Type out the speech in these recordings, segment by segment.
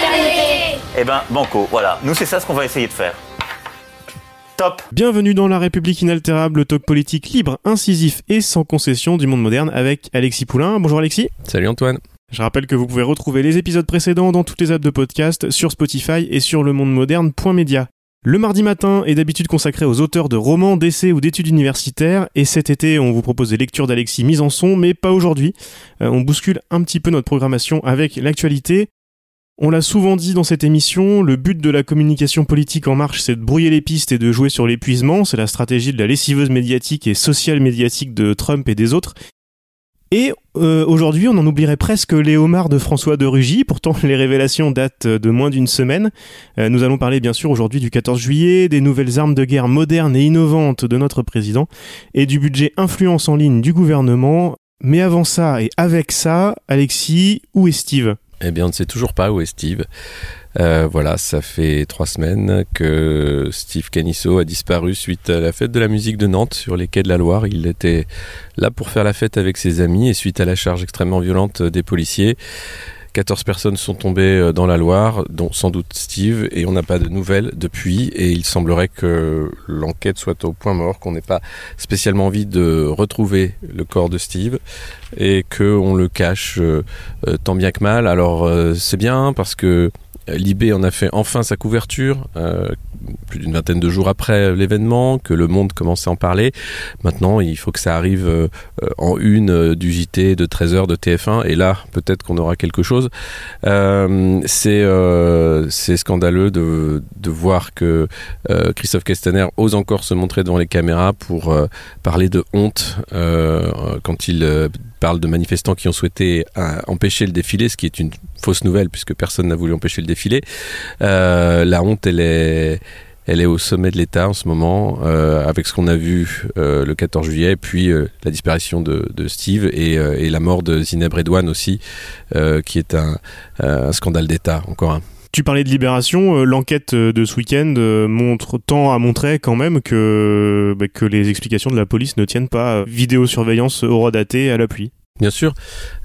fraternité. Eh ben, banco, voilà. Nous, c'est ça ce qu'on va essayer de faire. Top Bienvenue dans La République inaltérable, le talk politique libre, incisif et sans concession du monde moderne avec Alexis Poulain. Bonjour Alexis. Salut Antoine. Je rappelle que vous pouvez retrouver les épisodes précédents dans toutes les apps de podcast, sur Spotify et sur le monde moderne.media. Le mardi matin est d'habitude consacré aux auteurs de romans, d'essais ou d'études universitaires, et cet été on vous propose des lectures d'Alexis mises en son, mais pas aujourd'hui. Euh, on bouscule un petit peu notre programmation avec l'actualité. On l'a souvent dit dans cette émission, le but de la communication politique en marche, c'est de brouiller les pistes et de jouer sur l'épuisement. C'est la stratégie de la lessiveuse médiatique et sociale médiatique de Trump et des autres. Et euh, aujourd'hui, on en oublierait presque les homards de François de Rugy. Pourtant, les révélations datent de moins d'une semaine. Euh, nous allons parler bien sûr aujourd'hui du 14 juillet, des nouvelles armes de guerre modernes et innovantes de notre président et du budget influence en ligne du gouvernement. Mais avant ça et avec ça, Alexis, où est Steve? Eh bien, on ne sait toujours pas où est Steve. Euh, voilà, ça fait trois semaines que Steve Canisso a disparu suite à la fête de la musique de Nantes sur les quais de la Loire. Il était là pour faire la fête avec ses amis et suite à la charge extrêmement violente des policiers, 14 personnes sont tombées euh, dans la Loire, dont sans doute Steve, et on n'a pas de nouvelles depuis. Et il semblerait que l'enquête soit au point mort, qu'on n'ait pas spécialement envie de retrouver le corps de Steve et qu'on le cache euh, euh, tant bien que mal. Alors c'est bien parce que Libé en a fait enfin sa couverture, euh, plus d'une vingtaine de jours après l'événement, que le monde commençait à en parler. Maintenant, il faut que ça arrive euh, en une euh, du JT de 13h de TF1, et là, peut-être qu'on aura quelque chose. Euh, c'est euh, scandaleux de, de voir que euh, Christophe Castaner ose encore se montrer devant les caméras pour euh, parler de honte euh, quand il euh, parle de manifestants qui ont souhaité euh, empêcher le défilé, ce qui est une fausse nouvelle puisque personne n'a voulu empêcher le défilé. Euh, la honte, elle est, au sommet de l'État en ce moment, euh, avec ce qu'on a vu euh, le 14 juillet, puis la disparition de, Steve et, la mort de Zineb Redouane aussi, qui est un, scandale d'État, encore un. Tu parlais de Libération, l'enquête de ce week-end montre tant à montrer quand même que, bah, que les explications de la police ne tiennent pas. Vidéosurveillance horodatée à l'appui. Bien sûr,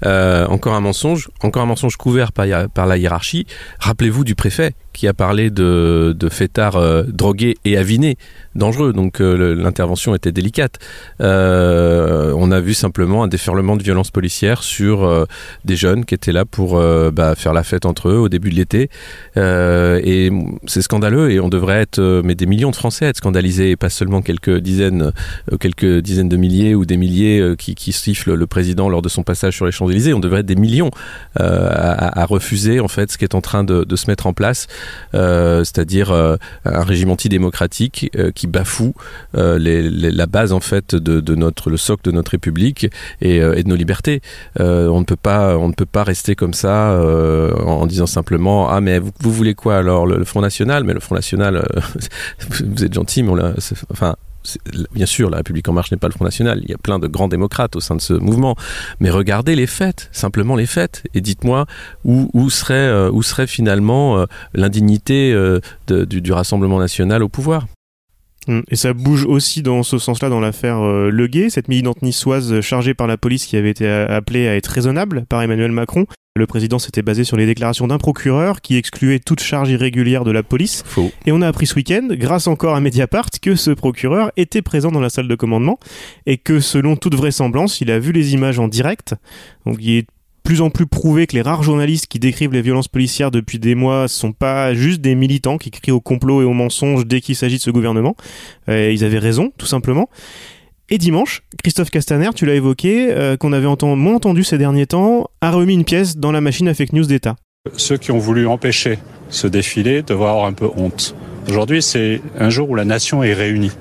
euh, encore un mensonge, encore un mensonge couvert par, par la hiérarchie. Rappelez-vous du préfet qui a parlé de, de fêtards euh, drogués et avinés, dangereux, donc euh, l'intervention était délicate. Euh, on a vu simplement un déferlement de violence policière sur des jeunes qui étaient là pour bah, faire la fête entre eux au début de l'été. Et c'est scandaleux et on devrait être, mais des millions de Français être scandalisés et pas seulement quelques dizaines, quelques dizaines de milliers ou des milliers qui, qui sifflent le président lors de son passage sur les Champs-Élysées. On devrait être des millions à, à, refuser en fait ce qui est en train de, se mettre en place, c'est-à-dire euh, un régime antidémocratique euh, qui bafoue euh, la base en fait de, notre le socle de notre République et, euh, de nos libertés. Euh, on ne peut pas on ne peut pas rester comme ça euh, en, disant simplement ah mais vous, voulez quoi alors le, Front National? Mais le Front National euh, vous êtes gentil mais on enfin bien sûr, la République en marche n'est pas le Front National. Il y a plein de grands démocrates au sein de ce mouvement. Mais regardez les faits, simplement les faits, et dites-moi où, où, serait, euh, serait finalement euh, l'indignité euh, du Rassemblement national au pouvoir? Hum, et ça bouge aussi dans ce sens-là dans l'affaire euh, Leguet, cette militante niçoise chargée par la police qui avait été appelée à être raisonnable par Emmanuel Macron. Le président s'était basé sur les déclarations d'un procureur qui excluait toute charge irrégulière de la police. Faux. Et on a appris ce week-end, grâce encore à Mediapart, que ce procureur était présent dans la salle de commandement et que selon toute vraisemblance, il a vu les images en direct. Donc il est plus en plus prouvé que les rares journalistes qui décrivent les violences policières depuis des mois sont pas juste des militants qui crient au complot et au mensonge dès qu'il s'agit de ce gouvernement. Euh, ils avaient raison, tout simplement. Et dimanche, Christophe Castaner, tu l'as évoqué, euh, qu'on avait entendu, moins entendu ces derniers temps, a remis une pièce dans la machine à fake news d'État. Ceux qui ont voulu empêcher ce défilé devraient avoir un peu honte. Aujourd'hui, c'est un jour où la nation est réunie.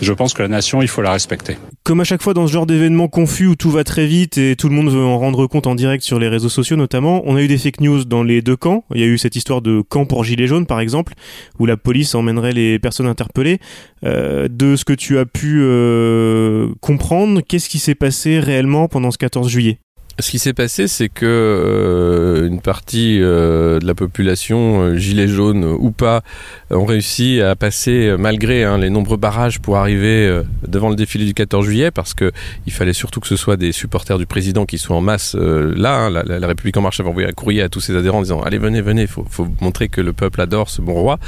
Je pense que la nation, il faut la respecter. Comme à chaque fois dans ce genre d'événement confus où tout va très vite et tout le monde veut en rendre compte en direct sur les réseaux sociaux notamment, on a eu des fake news dans les deux camps. Il y a eu cette histoire de camp pour gilets jaunes par exemple, où la police emmènerait les personnes interpellées. Euh, de ce que tu as pu euh, comprendre, qu'est-ce qui s'est passé réellement pendant ce 14 juillet? Ce qui s'est passé, c'est que euh, une partie euh, de la population, euh, gilets jaunes ou pas, ont réussi à passer malgré hein, les nombreux barrages pour arriver devant le défilé du 14 juillet, parce que il fallait surtout que ce soit des supporters du président qui soient en masse là. Hein, la, République en marche avait envoyé un courrier à tous ses adhérents en disant allez venez venez, faut, faut montrer que le peuple adore ce bon roi.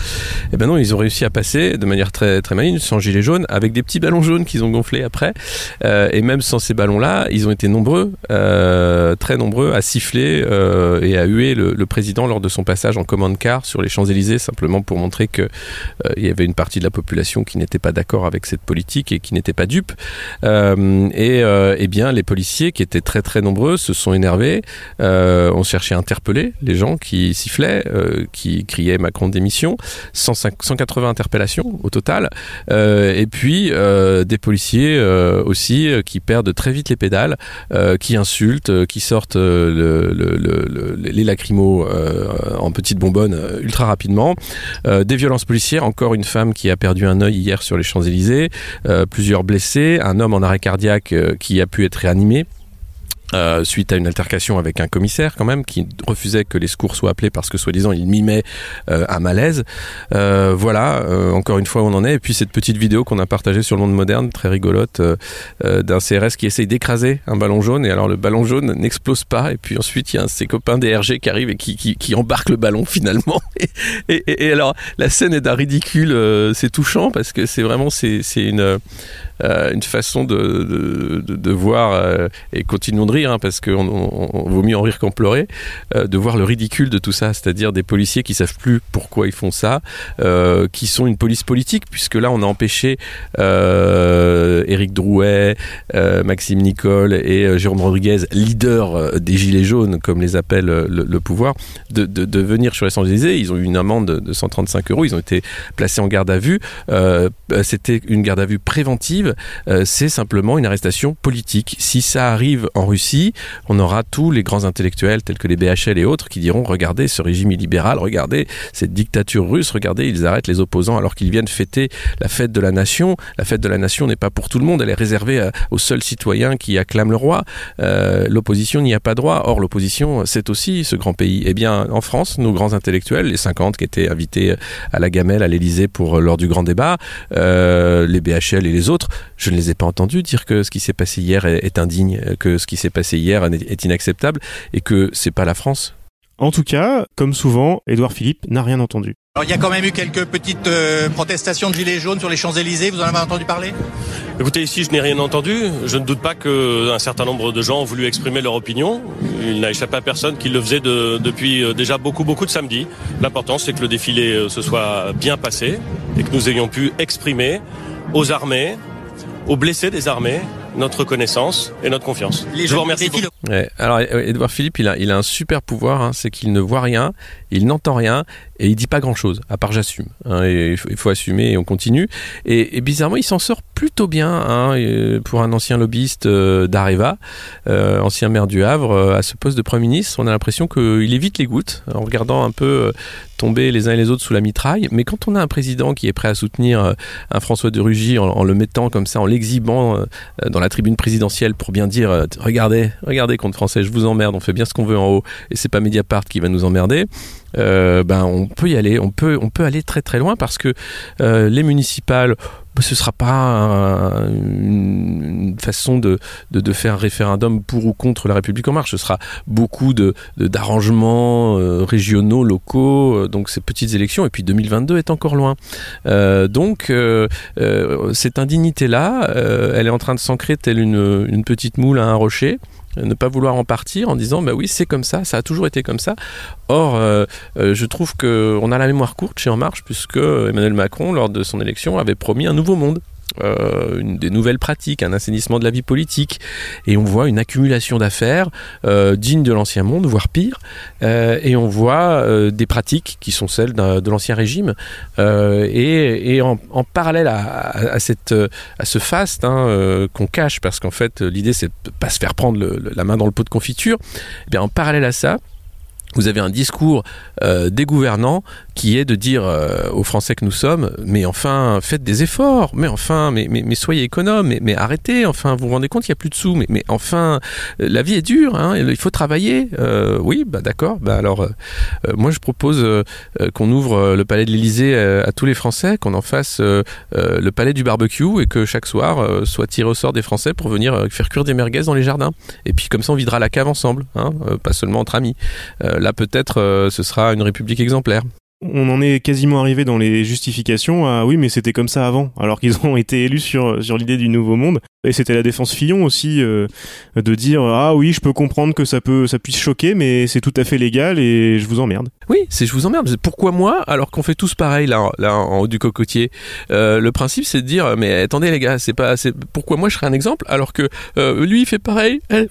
Et ben non, ils ont réussi à passer de manière très très maligne, sans gilets jaunes, avec des petits ballons jaunes qu'ils ont gonflés après, et même sans ces ballons-là, ils ont été nombreux. Euh, très nombreux à siffler euh, et à huer le, président lors de son passage en commande car sur les Champs-Élysées, simplement pour montrer qu'il euh, y avait une partie de la population qui n'était pas d'accord avec cette politique et qui n'était pas dupe. et eh bien, les policiers, qui étaient très très nombreux, se sont énervés, ont cherché à interpeller les gens qui sifflaient, qui criaient Macron démission, 180 interpellations au total, et puis des policiers aussi qui perdent très vite les pédales, qui insultent, qui sortent euh, le, les lacrymos euh, en petites bonbonnes euh, ultra rapidement. des violences policières, encore une femme qui a perdu un œil hier sur les Champs-Élysées, plusieurs blessés, un homme en arrêt cardiaque qui a pu être réanimé. Euh, suite à une altercation avec un commissaire quand même qui refusait que les secours soient appelés parce que soi-disant il mimait euh, un malaise. Euh, voilà, encore une fois on en est. Et puis cette petite vidéo qu'on a partagée sur le monde moderne, très rigolote, d'un CRS qui essaye d'écraser un ballon jaune et alors le ballon jaune n'explose pas et puis ensuite il y a ses copains DRG qui arrivent et qui, qui, qui embarquent le ballon finalement. Et, et, et alors la scène est d'un ridicule, c'est touchant parce que c'est vraiment c'est une euh, une façon de, de, voir, euh, et continuons de rire, hein, parce qu'on on, vaut mieux en rire qu'en pleurer, euh, de voir le ridicule de tout ça, c'est-à-dire des policiers qui savent plus pourquoi ils font ça, qui sont une police politique, puisque là on a empêché Éric Drouet, Maxime Nicole et Jérôme Rodriguez, leader des Gilets jaunes, comme les appelle le, pouvoir, de, de, venir sur les Champs-Élysées. Ils ont eu une amende de 135 euros, ils ont été placés en garde à vue. C'était une garde à vue préventive euh, c'est simplement une arrestation politique. Si ça arrive en Russie, on aura tous les grands intellectuels tels que les BHL et autres qui diront regardez ce régime illibéral, regardez cette dictature russe, regardez ils arrêtent les opposants alors qu'ils viennent fêter la fête de la nation. La fête de la nation n'est pas pour tout le monde, elle est réservée aux seuls citoyens qui acclament le roi. Euh, l'opposition n'y a pas droit. Or l'opposition c'est aussi ce grand pays. Eh bien en France, nos grands intellectuels, les 50 qui étaient invités à la gamelle à l'Élysée pour lors du grand débat, euh, les BHL et les autres, je ne les ai pas entendus dire que ce qui s'est passé hier est, indigne, que ce qui s'est passé hier est inacceptable et que c'est pas la France. En tout cas, comme souvent, Édouard Philippe n'a rien entendu. Alors, il y a quand même eu quelques petites euh, protestations de gilets jaunes sur les Champs-Élysées, vous en avez entendu parler? Écoutez, ici je n'ai rien entendu. Je ne doute pas qu'un certain nombre de gens ont voulu exprimer leur opinion. Il n'a échappé à personne qui le faisait depuis euh, déjà beaucoup beaucoup de samedis. L'important c'est que le défilé euh, se soit bien passé et que nous ayons pu exprimer aux armées, aux blessés des armées notre connaissance et notre confiance. Je vous remercie. alors, Edouard Philippe, il a, il a un super pouvoir, hein, c'est qu'il ne voit rien, il n'entend rien et il dit pas grand chose, à part j'assume. Hein, il, faut, assumer et on continue. Et, bizarrement, il s'en sort plutôt bien hein, pour un ancien lobbyiste euh, d'Areva, euh, ancien maire du Havre, euh, à ce poste de Premier ministre. On a l'impression qu'il évite les gouttes en regardant un peu tomber les uns et les autres sous la mitraille. Mais quand on a un président qui est prêt à soutenir un François de Rugy en, le mettant comme ça, en l'exhibant dans la tribune présidentielle pour bien dire regardez, regardez contre français, je vous emmerde, on fait bien ce qu'on veut en haut et c'est pas Mediapart qui va nous emmerder. Euh, ben on peut y aller, on peut, on peut aller très très loin parce que euh, les municipales, ben, ce sera pas une façon de, faire un référendum pour ou contre la République en marche. Ce sera beaucoup d'arrangements euh, régionaux, locaux, donc ces petites élections. Et puis 2022 est encore loin. donc cette indignité là, elle est en train de s'ancrer telle une petite moule à un rocher ne pas vouloir en partir en disant bah oui c'est comme ça, ça a toujours été comme ça. Or euh, euh, je trouve qu'on a la mémoire courte chez En Marche puisque Emmanuel Macron lors de son élection avait promis un nouveau monde euh, des nouvelles pratiques, un assainissement de la vie politique, et on voit une accumulation d'affaires euh, dignes de l'ancien monde, voire pire, euh, et on voit euh, des pratiques qui sont celles de l'ancien régime, et, en, parallèle à, cette, à ce faste hein, qu'on cache, parce qu'en fait l'idée c'est de pas se faire prendre la main dans le pot de confiture, eh bien en parallèle à ça, vous avez un discours euh, des gouvernants qui est de dire euh, aux Français que nous sommes, mais enfin, faites des efforts, mais enfin, mais, mais, soyez économes, mais, mais arrêtez, enfin, vous vous rendez compte qu'il n'y a plus de sous, mais, mais enfin, euh, la vie est dure, hein, il faut travailler. Euh, oui, bah d'accord, bah alors, moi je propose qu'on ouvre le palais de l'Élysée à tous les Français, qu'on en fasse le palais du barbecue et que chaque soir soit tiré au sort des Français pour venir faire cuire des merguez dans les jardins. Et puis comme ça, on videra la cave ensemble, hein, pas seulement entre amis. Euh, là, peut-être, euh, ce sera une république exemplaire. On en est quasiment arrivé dans les justifications à oui, mais c'était comme ça avant, alors qu'ils ont été élus sur, sur l'idée du nouveau monde. Et c'était la défense Fillon aussi euh, de dire ah oui, je peux comprendre que ça peut ça puisse choquer, mais c'est tout à fait légal et je vous emmerde. Oui, c'est je vous emmerde. Pourquoi moi alors qu'on fait tous pareil là, là en haut du cocotier Euh, Le principe c'est de dire mais attendez les gars, c'est pas c'est pourquoi moi je serais un exemple alors que euh, lui il fait pareil, elle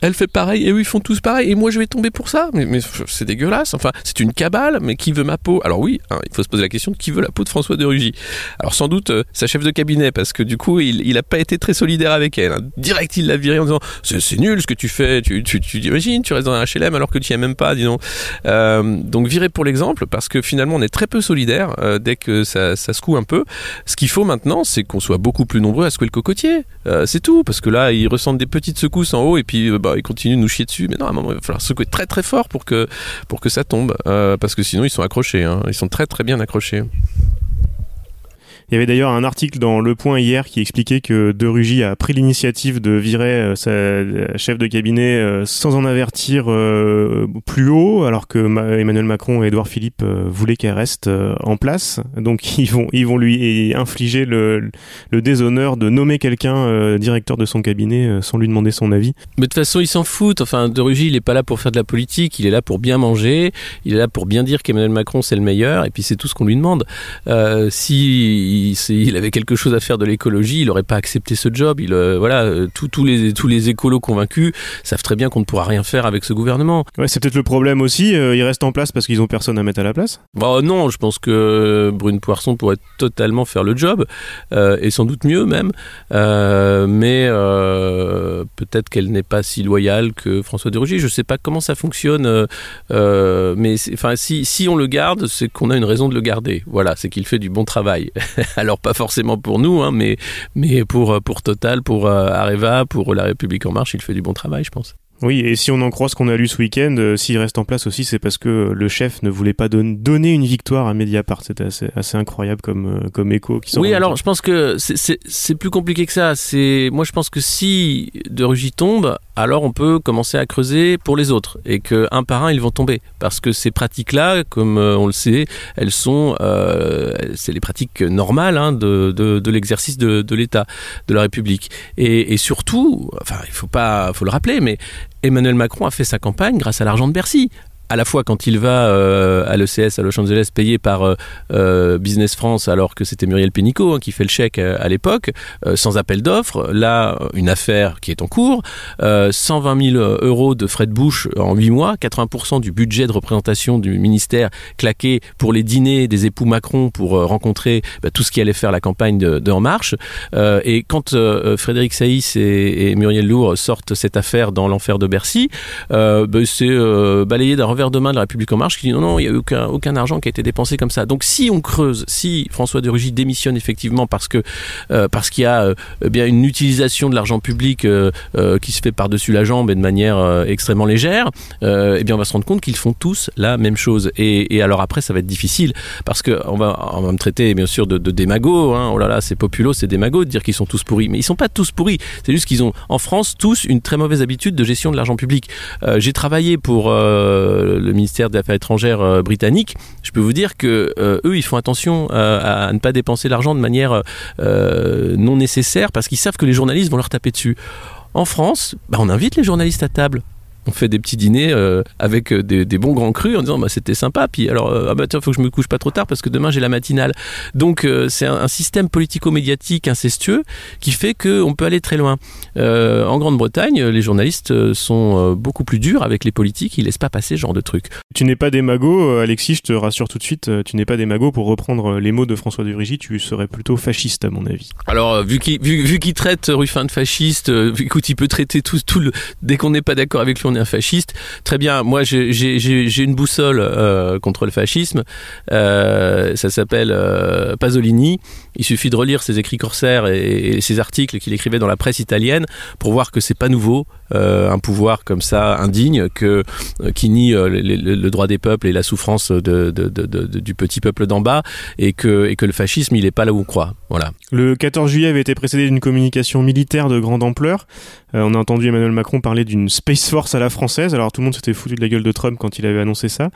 elle fait pareil et eux ils font tous pareil et moi je vais tomber pour ça. Mais, mais c'est dégueulasse enfin c'est une cabale mais qui veut ma peau? Alors oui hein, il faut se poser la question de qui veut la peau de François de Rugy. Alors sans doute euh, sa chef de cabinet parce que du coup il, il a pas été très solidaire avec elle hein. direct il l'a viré en disant c'est nul ce que tu fais tu, tu, tu imagines tu restes dans un HLM alors que tu y es même pas dis donc. Euh, donc viré pour l'exemple parce que finalement on est très peu solidaire euh, dès que ça, ça secoue un peu. Ce qu'il faut maintenant c'est qu'on soit beaucoup plus nombreux à secouer le cocotier. Euh, c'est tout parce que là ils ressentent des petites secousses en haut et puis euh, bah, ils continuent de nous chier dessus. Mais non il va falloir secouer très très fort pour que pour que ça tombe. Euh, parce que sinon ils sont accrochés hein. ils sont très très bien accrochés Il y avait d'ailleurs un article dans Le Point hier qui expliquait que De Rugy a pris l'initiative de virer euh, sa euh, chef de cabinet euh, sans en avertir plus haut, alors que Ma- Emmanuel Macron et Édouard Philippe voulaient qu'elle reste en place. Donc ils vont, ils vont lui infliger le, le déshonneur de nommer quelqu'un directeur de son cabinet sans lui demander son avis. Mais de toute façon, ils s'en foutent. Enfin, De Rugy, il est pas là pour faire de la politique. Il est là pour bien manger. Il est là pour bien dire qu'Emmanuel Macron c'est le meilleur. Et puis c'est tout ce qu'on lui demande. Si il, avait quelque chose à faire de l'écologie, il aurait pas accepté ce job. Il, euh, voilà, euh, tous les tous les écolos convaincus savent très bien qu'on ne pourra rien faire avec ce gouvernement. Ouais, c'est peut-être le problème aussi. euh, ils restent en place parce qu'ils ont personne à mettre à la place? Bon, non, je pense que Brune Poisson pourrait totalement faire le job, euh, et sans doute mieux même, mais peut-être qu'elle n'est pas si loyale que François de Rugy. Je ne sais pas comment ça fonctionne, mais c'est- enfin, si, si on le garde, c'est qu'on a une raison de le garder. Voilà, c'est qu'il fait du bon travail. Alors pas forcément pour nous, hein, mais, mais pour, pour Total, pour euh, Areva, pour La République En Marche, il fait du bon travail, je pense. Oui, et si on en croit ce qu'on a lu ce week-end, euh, s'il reste en place aussi, c'est parce que le chef ne voulait pas don- donner une victoire à Mediapart. C'était assez, assez incroyable comme, euh, comme écho. Qui Oui, alors je pense que c'est- plus compliqué que ça. C'est moi je pense que si De Rugy tombe, alors on peut commencer à creuser pour les autres et que un par un ils vont tomber parce que ces pratiques-là, comme euh, on le sait, elles sont euh, les pratiques normales hein, de, l'exercice de, l'État, de la République. Et, et surtout, enfin il faut pas, faut le rappeler, mais Emmanuel Macron a fait sa campagne grâce à l'argent de Bercy à la fois quand il va euh, à l'ECS à Los Angeles payé par euh, euh, Business France alors que c'était Muriel Pénicaud hein, qui fait le chèque à l'époque sans appel d'offres. Là une affaire qui est en cours. Euh, 120 000 euros de frais de bouche en 8 mois. 80% du budget de représentation du ministère claqué pour les dîners des époux Macron pour rencontrer bah, tout ce qui allait faire la campagne de, En Marche. Et quand Frédéric Saïs et, Muriel Lourd sortent cette affaire dans l'enfer de Bercy bah, c'est balayé d'un revers main de la République en marche qui dit non non il y a aucun, aucun argent qui a été dépensé comme ça. Donc si on creuse si François de Rugy démissionne effectivement parce que euh, parce qu'il y a euh, eh bien une utilisation de l'argent public euh, qui se fait par dessus la jambe et de manière extrêmement légère eh bien on va se rendre compte qu'ils font tous la même chose. Et, alors après ça va être difficile parce que on va on va me traiter bien sûr de, de démago hein. oh là là c'est populo c'est démago de dire qu'ils sont tous pourris. Mais ils sont pas tous pourris. C'est juste qu'ils ont en France tous une très mauvaise habitude de gestion de l'argent public. J'ai travaillé pour le ministère des Affaires étrangères euh, britannique. Je peux vous dire que euh, eux, ils font attention euh, à ne pas dépenser l'argent de manière non nécessaire parce qu'ils savent que les journalistes vont leur taper dessus. En France, bah, on invite les journalistes à table. On fait des petits dîners euh, avec des, des, bons grands crus en disant bah c'était sympa. Puis alors ah bah tiens faut que je me couche pas trop tard parce que demain j'ai la matinale. Donc c'est un, un, système politico-médiatique incestueux qui fait que on peut aller très loin. en Grande-Bretagne, les journalistes sont beaucoup plus durs avec les politiques. Ils laissent pas passer ce genre de trucs. Tu n'es pas des magots, Alexis. Je te rassure tout de suite. Tu n'es pas des magots pour reprendre les mots de François de Vrigy. Tu serais plutôt fasciste à mon avis. Alors vu qu'il vu, vu qu'il traite Ruffin de fasciste, écoute il peut traiter tout tout le dès qu'on n'est pas d'accord avec lui, on est fasciste. Très bien, moi j'ai une boussole euh, contre le fascisme. Euh, ça s'appelle euh, Pasolini. Il suffit de relire ses écrits corsaires et, ses articles qu'il écrivait dans la presse italienne pour voir que c'est pas nouveau. un pouvoir comme ça indigne que qui nie le, droit des peuples et la souffrance de, du petit peuple d'en bas et que et que le fascisme il est pas là où on croit. Voilà. Le 14 juillet avait été précédé d'une communication militaire de grande ampleur. on a entendu Emmanuel Macron parler d'une Space Force à la française. Alors tout le monde s'était foutu de la gueule de Trump quand il avait annoncé ça.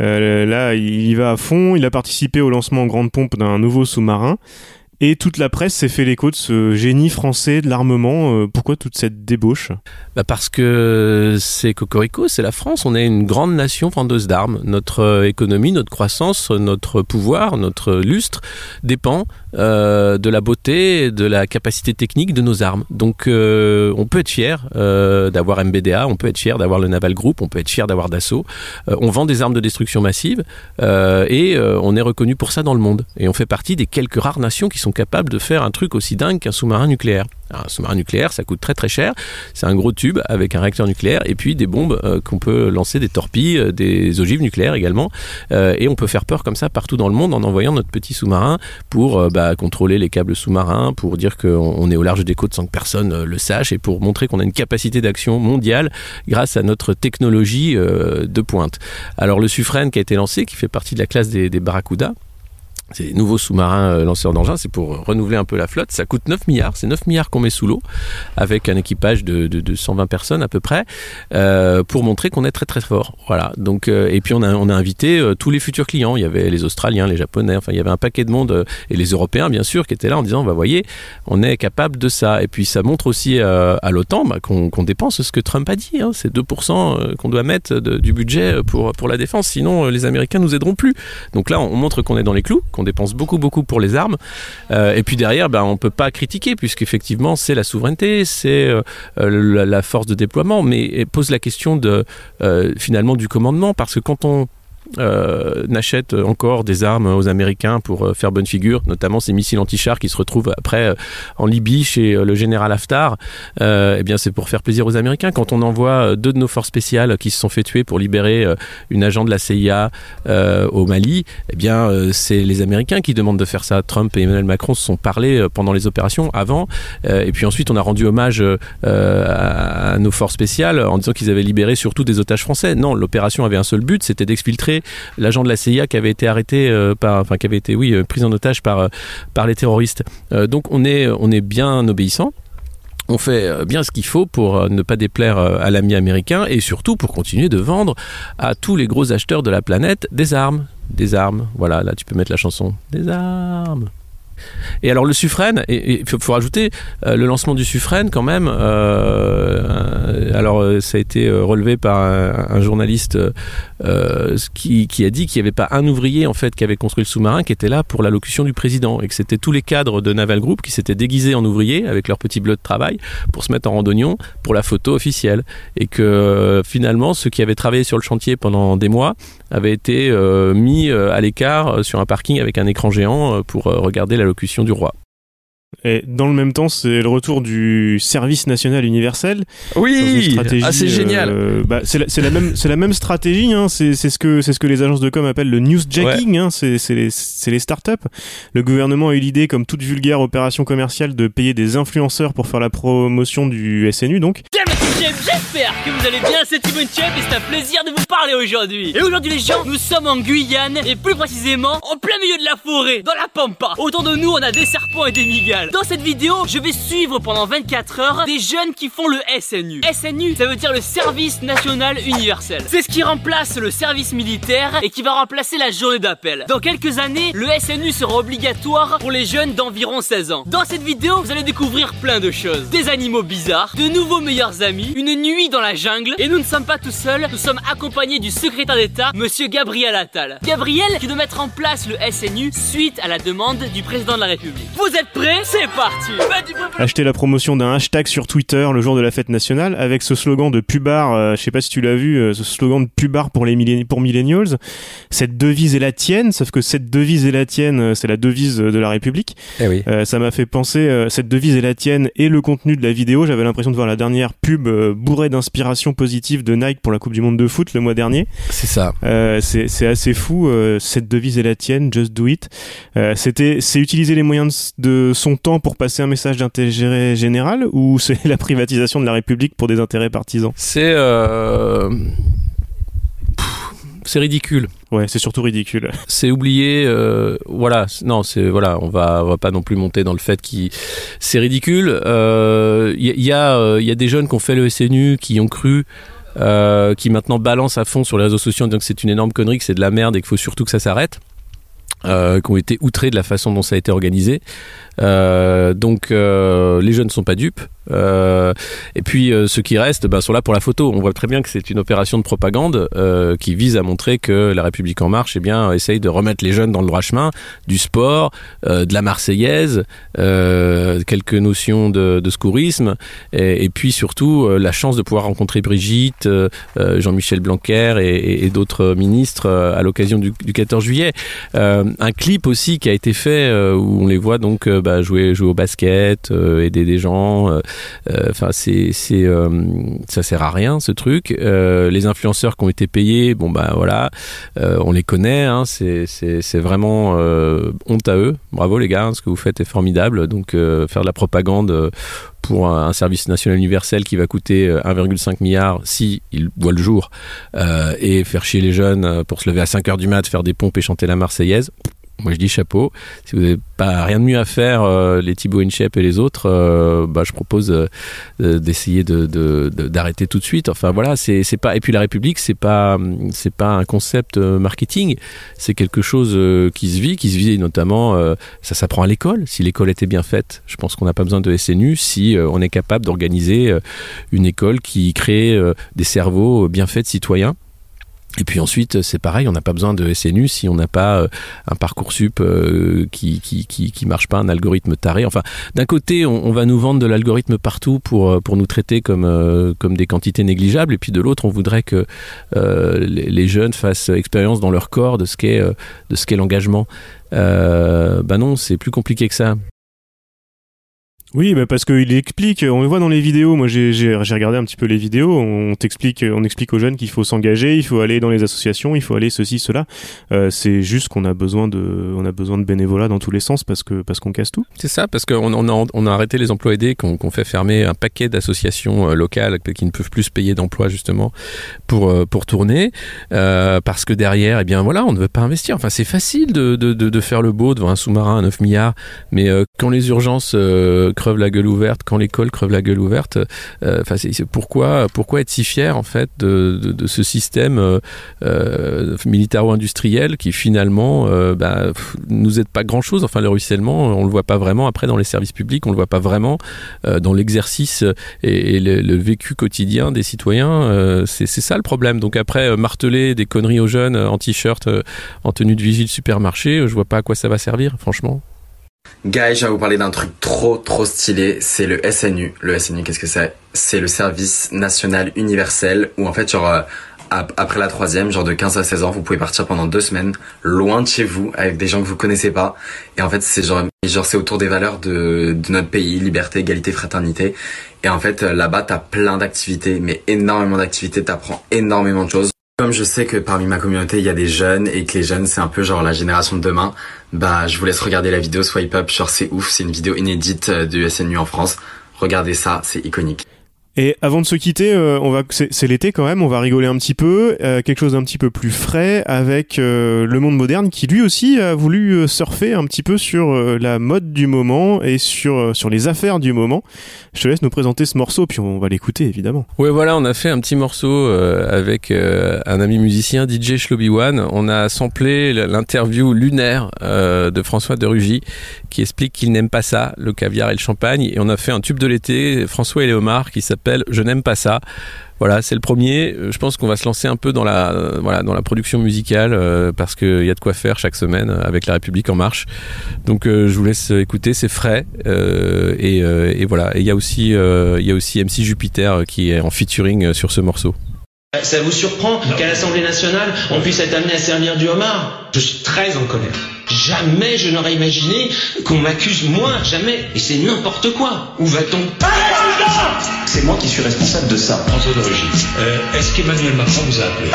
Euh, là, il y va à fond. Il a participé au lancement en grande pompe d'un nouveau sous-marin. Et toute la presse s'est fait l'écho de ce génie français de l'armement. Euh, pourquoi toute cette débauche? Bah Parce que c'est Cocorico, c'est la France. On est une grande nation vendeuse d'armes. Notre euh, économie, notre croissance, notre pouvoir, notre lustre dépend euh, de la beauté, de la capacité technique de nos armes. Donc euh, on peut être fier euh, d'avoir MBDA, on peut être fier d'avoir le Naval Group, on peut être fier d'avoir Dassault. on vend des armes de destruction massive et on est reconnu pour ça dans le monde. Et on fait partie des quelques rares nations qui sont capables de faire un truc aussi dingue qu'un sous-marin nucléaire. Un sous-marin nucléaire, ça coûte très très cher. C'est un gros tube avec un réacteur nucléaire et puis des bombes euh, qu'on peut lancer, des torpilles, euh, des ogives nucléaires également. Euh, et on peut faire peur comme ça partout dans le monde en envoyant notre petit sous-marin pour bah, contrôler les câbles sous-marins, pour dire qu'on est au large des côtes sans que personne le sache et pour montrer qu'on a une capacité d'action mondiale grâce à notre technologie de pointe. Alors le Suffren qui a été lancé, qui fait partie de la classe des, des Barracuda, des nouveaux sous-marins euh, lanceurs d'engins, c'est pour renouveler un peu la flotte. Ça coûte 9 milliards, c'est 9 milliards qu'on met sous l'eau, avec un équipage de, de, de, 120 personnes à peu près, euh, pour montrer qu'on est très très fort. Voilà. Donc euh, et puis on a on a invité tous les futurs clients. Il y avait les Australiens, les Japonais, enfin il y avait un paquet de monde et les Européens bien sûr qui étaient là en disant bah voyez, on est capable de ça. Et puis ça montre aussi à l'OTAN bah, qu'on dépense ce que Trump a dit. Hein, c'est 2% qu'on doit mettre du budget pour pour la défense. Sinon les Américains nous aideront plus. Donc là on montre qu'on est dans les clous on dépense beaucoup beaucoup pour les armes. Euh, et puis derrière, ben, on peut pas critiquer puisqu'effectivement c'est la souveraineté, c'est euh, la, force de déploiement, mais pose la question euh, finalement du commandement parce que quand on euh, n'achète encore des armes aux Américains pour euh, faire bonne figure, notamment ces missiles anti-chars qui se retrouvent après euh, en Libye chez le général Haftar. eh bien, c'est pour faire plaisir aux Américains. Quand on envoie deux de nos forces spéciales qui se sont fait tuer pour libérer une agent de la CIA au Mali, eh bien, c'est les Américains qui demandent de faire ça. Trump et Emmanuel Macron se sont parlé pendant les opérations avant, et puis ensuite on a rendu hommage à nos forces spéciales en disant qu'ils avaient libéré surtout des otages français. Non, l'opération avait un seul but, c'était d'exfiltrer l'agent de la CIA qui avait été arrêté euh, par, enfin qui avait été, oui, euh, pris en otage par, euh, par les terroristes. donc on est, on est bien obéissant on fait bien ce qu'il faut pour ne pas déplaire à l'ami américain et surtout pour continuer de vendre à tous les gros acheteurs de la planète des armes. Des armes. Voilà, là tu peux mettre la chanson. Des armes. Et alors le Suffren, il faut, rajouter euh, le lancement du Suffren quand même. Euh, alors euh, ça a été relevé par un, journaliste qui, qui, a dit qu'il n'y avait pas un ouvrier en fait qui avait construit le sous-marin qui était là pour l'allocution du président et que c'était tous les cadres de Naval Group qui s'étaient déguisés en ouvriers avec leur petit bleu de travail pour se mettre en randonnion pour la photo officielle et que finalement ceux qui avaient travaillé sur le chantier pendant des mois avaient été mis à l'écart sur un parking avec un écran géant pour regarder la du roi. Et dans le même temps, c'est le retour du service national universel. Oui, ah, c'est génial. Euh, bah, c'est la, la, même, c'est la même stratégie. Hein. C'est ce que c'est ce que les agences de com appellent le newsjacking. Hein. C'est les, les startups. Le gouvernement a eu l'idée, comme toute vulgaire opération commerciale, de payer des influenceurs pour faire la promotion du SNU. Donc. J'espère que vous allez bien, c'est Timon Chef et c'est un plaisir de vous parler aujourd'hui. Et aujourd'hui les gens, nous sommes en Guyane et plus précisément en plein milieu de la forêt, dans la pampa. Autour de nous, on a des serpents et des migales. Dans cette vidéo, je vais suivre pendant 24 heures des jeunes qui font le SNU. SNU, ça veut dire le service national universel. C'est ce qui remplace le service militaire et qui va remplacer la journée d'appel. Dans quelques années, le SNU sera obligatoire pour les jeunes d'environ 16 ans. Dans cette vidéo, vous allez découvrir plein de choses. Des animaux bizarres, de nouveaux meilleurs amis, une nuit dans la jungle et nous ne sommes pas tout seuls, nous sommes accompagnés du secrétaire d'État, monsieur Gabriel Attal. Gabriel qui doit mettre en place le SNU suite à la demande du président de la République. Vous êtes prêts? C'est parti Acheter la promotion d'un hashtag sur Twitter le jour de la fête nationale avec ce slogan de pubard, euh, je sais pas si tu l'as vu, euh, ce slogan de pubard pour les milléni- pour millennials. Cette devise est la tienne, sauf que cette devise est la tienne, euh, c'est la devise de la République. Eh oui. Euh, ça m'a fait penser, euh, cette devise est la tienne et le contenu de la vidéo. J'avais l'impression de voir la dernière pub euh, bourrée d'inspiration positive de Nike pour la Coupe du Monde de foot le mois dernier. C'est ça. Euh, c'est c'est assez fou. euh, cette devise est la tienne, just do it. Euh, C'était, c'est utiliser les moyens de, de son temps pour passer un message d'intérêt général ou c'est la privatisation de la République pour des intérêts partisans C'est euh, c'est ridicule. Ouais, c'est surtout ridicule. C'est oublié. euh, voilà. Non, c'est voilà. On va on va pas non plus monter dans le fait qui c'est ridicule. Euh, Il y, a- il y a euh, il y a des jeunes qui ont fait le SNU qui ont cru. euh, qui maintenant balancent à fond sur les réseaux sociaux en disant que c'est une énorme connerie, que c'est de la merde et qu'il faut surtout que ça s'arrête. Euh, qui ont été outrés de la façon dont ça a été organisé. Euh, donc euh, les jeunes ne sont pas dupes. Euh, et puis euh, ceux qui restent ben, sont là pour la photo. On voit très bien que c'est une opération de propagande euh, qui vise à montrer que la République en marche eh bien, essaye de remettre les jeunes dans le droit chemin, du sport, de la Marseillaise, quelques notions de, de secourisme, et, puis surtout la chance de pouvoir rencontrer Brigitte, Jean-Michel Blanquer et, et- d'autres ministres à l'occasion du, du 14 juillet. Euh, un clip aussi qui a été fait euh, où on les voit donc euh, bah, jouer, jouer au basket, euh, aider des gens. euh, euh, Enfin, c'est, euh, ça sert à rien ce truc. Euh, les influenceurs qui ont été payés, bon bah voilà, euh, on les connaît. Hein, c'est, vraiment euh, honte à eux. Bravo les gars, hein, ce que vous faites est formidable. Donc euh, faire de la propagande. Euh, pour un service national universel qui va coûter euh, 1,5 milliard si il voit le jour euh, et faire chier les jeunes euh, pour se lever à 5 heures du mat, faire des pompes et chanter la Marseillaise. Moi je dis chapeau. Si vous n'avez pas rien de mieux à faire, euh, les Thibaut Inchep et les autres, euh, bah, je propose euh, d'essayer de, de- de- d'arrêter tout de suite. Enfin voilà, pas. Et puis la République, c'est pas c'est pas un concept marketing. C'est quelque chose qui se vit, qui se vit notamment. ça s'apprend à l'école. Si l'école était bien faite, je pense qu'on n'a pas besoin de SNU. Si on est capable d'organiser une école qui crée des cerveaux bien faits de citoyens. Et puis ensuite, c'est pareil, on n'a pas besoin de SNU si on n'a pas euh, un parcours sup euh, qui, qui, qui, marche pas, un algorithme taré. Enfin, d'un côté, on, va nous vendre de l'algorithme partout pour, euh, pour nous traiter comme, euh, comme des quantités négligeables, et puis de l'autre, on voudrait que euh, les, jeunes fassent expérience dans leur corps de ce qu'est euh, de ce qu'est l'engagement. Euh, bah non, c'est plus compliqué que ça. Oui, bah parce qu'il explique, on le voit dans les vidéos, moi j'ai regardé un petit peu les vidéos, on t'explique, on explique aux jeunes qu'il faut s'engager, il faut aller dans les associations, il faut aller ceci, cela. Euh, c'est juste qu'on a besoin de, on a besoin de bénévolat dans tous les sens parce que parce qu'on casse tout. C'est ça, parce qu'on on a, on a arrêté les emplois aidés, qu'on fait fermer un paquet d'associations euh, locales qui ne peuvent plus se payer d'emplois justement pour, euh, pour tourner, euh, parce que derrière, eh bien voilà, on ne veut pas investir. Enfin, c'est facile de, de, de, de faire le beau devant un sous-marin à 9 milliards, mais euh, quand les urgences euh, crevent la gueule ouverte, quand l'école creve la gueule ouverte, euh, enfin, pourquoi, pourquoi être si fier en fait de, ce système euh, euh, militaro-industriel qui finalement euh, bah, nous aide pas grand-chose. Enfin, le ruissellement, on le voit pas vraiment après dans les services publics, on le voit pas vraiment dans l'exercice et, le, le vécu quotidien des citoyens. c'est ça le problème. Donc après, marteler des conneries aux jeunes en t-shirt, en tenue de vigile supermarché, je vois pas à quoi ça va servir, franchement. Guys, je vais vous parler d'un truc trop trop stylé, c'est le SNU. Le SNU, qu'est-ce que c'est? C'est le service national universel où en fait, genre, euh, ap- après la troisième, genre de 15 à 16 ans, vous pouvez partir pendant deux semaines loin de chez vous avec des gens que vous connaissez pas. Et en fait, c'est genre, genre c'est autour des valeurs de, de notre pays, liberté, égalité, fraternité. Et en fait, euh, là-bas, t'as plein d'activités, mais énormément d'activités, t'apprends énormément de choses. Comme je sais que parmi ma communauté, il y a des jeunes et que les jeunes, c'est un peu genre la génération de demain, bah, je vous laisse regarder la vidéo Swipe Up, genre c'est ouf, c'est une vidéo inédite euh, du SNU en France. Regardez ça, c'est iconique. Et avant de se quitter, euh, on va c'est l'été quand même, on va rigoler un petit peu, euh, quelque chose d'un petit peu plus frais avec euh, le monde moderne qui lui aussi a voulu euh, surfer un petit peu sur euh, la mode du moment et sur euh, sur les affaires du moment. Je te laisse nous présenter ce morceau puis on va l'écouter évidemment. Ouais, voilà, on a fait un petit morceau avec un ami musicien, DJ Shloby One. On a samplé l'interview lunaire de François de Rugy qui explique qu'il n'aime pas ça, le caviar et le champagne. Et on a fait un tube de l'été, François et Léomar, qui s'appelle Je n'aime pas ça. Voilà, c'est le premier. Euh, Je pense qu'on va se lancer un peu dans la, euh, production musicale euh, parce qu'il y a de quoi faire chaque semaine avec La République en marche. Donc je vous laisse écouter, c'est frais et, voilà. Et il y a aussi, il y a aussi MC Jupiter qui est en featuring sur ce morceau. Ça vous surprend qu'à l'Assemblée nationale, on puisse être amené à servir du homard Je suis très en colère. Jamais je n'aurais imaginé qu'on m'accuse moi, jamais. Et c'est n'importe quoi. Où va-t-on? C'est moi qui suis responsable de ça. François de Rugy. Euh, Est-ce qu'Emmanuel Macron vous a appelé?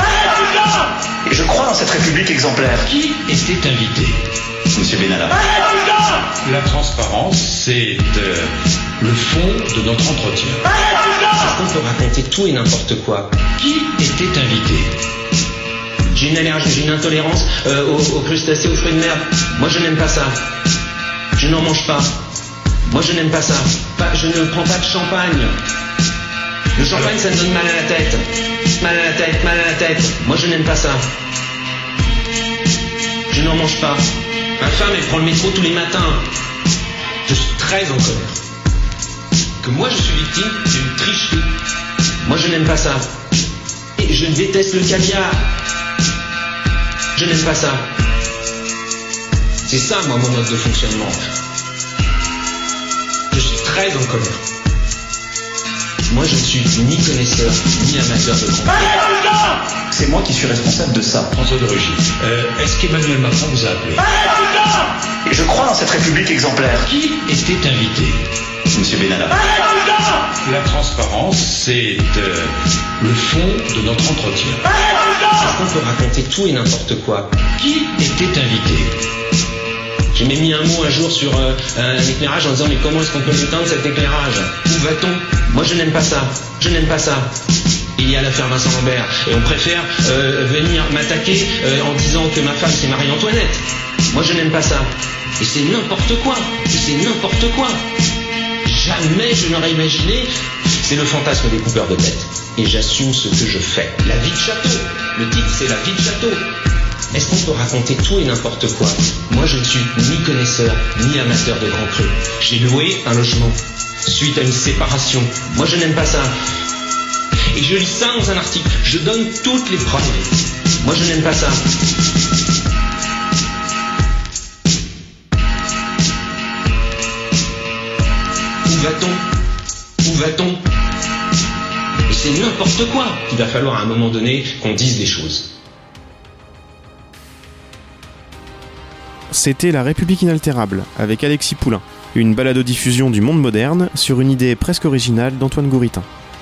Et je crois dans cette République exemplaire. Qui était invité? Monsieur Benalla. La transparence, c'est euh, le fond de notre entretien. Qu'on peut raconter tout et n'importe quoi Qui était invité J'ai une allergie, j'ai une intolérance euh, aux, crustacés, aux fruits de mer. Moi, je n'aime pas ça. Je n'en mange pas. Moi, je n'aime pas ça. Je ne prends pas de champagne. Le champagne, ça me donne mal à la tête. Mal à la tête, mal à la tête. Moi, je n'aime pas ça. Je n'en mange pas. Ma femme, elle prend le métro tous les matins. Je suis très en colère. Que moi, je suis victime d'une tricherie. Moi, je n'aime pas ça. Et je déteste le caviar. Je n'aime pas ça. C'est ça, moi, mon mode de fonctionnement. Je suis très en colère. Moi, je ne suis ni connaisseur, ni amateur de grand. C'est moi qui suis responsable de ça. François de Rugy. Euh, Est-ce qu'Emmanuel Macron vous a appelé? Cette République exemplaire. Qui était invité? Monsieur Benalla. La transparence, c'est euh, le fond de notre entretien. Est-ce qu'on peut raconter tout et n'importe quoi Qui était invité? J'ai même mis un mot un jour sur euh, un éclairage en disant mais comment est-ce qu'on peut éteindre cet éclairage? Où va-t-on? Moi je n'aime pas ça. Je n'aime pas ça. Il y a l'affaire Vincent Lambert et on préfère euh, venir m'attaquer euh, en disant que ma femme c'est Marie-Antoinette. Moi je n'aime pas ça. Et c'est n'importe quoi. Et c'est n'importe quoi. Jamais je n'aurais imaginé. C'est le fantasme des coupeurs de tête. Et j'assume ce que je fais. La vie de château. Le titre c'est La vie de château. Est-ce qu'on peut raconter tout et n'importe quoi? Moi, je ne suis ni connaisseur, ni amateur de grands crus. J'ai loué un logement suite à une séparation. Moi, je n'aime pas ça. Et je lis ça dans un article. Je donne toutes les preuves. Moi, je n'aime pas ça. Où va-t-on? Où va-t-on? Et c'est n'importe quoi. Il va falloir à un moment donné qu'on dise des choses. C'était La République inaltérable avec Alexis Poulain, une balado-diffusion du monde moderne sur une idée presque originale d'Antoine Gouritin.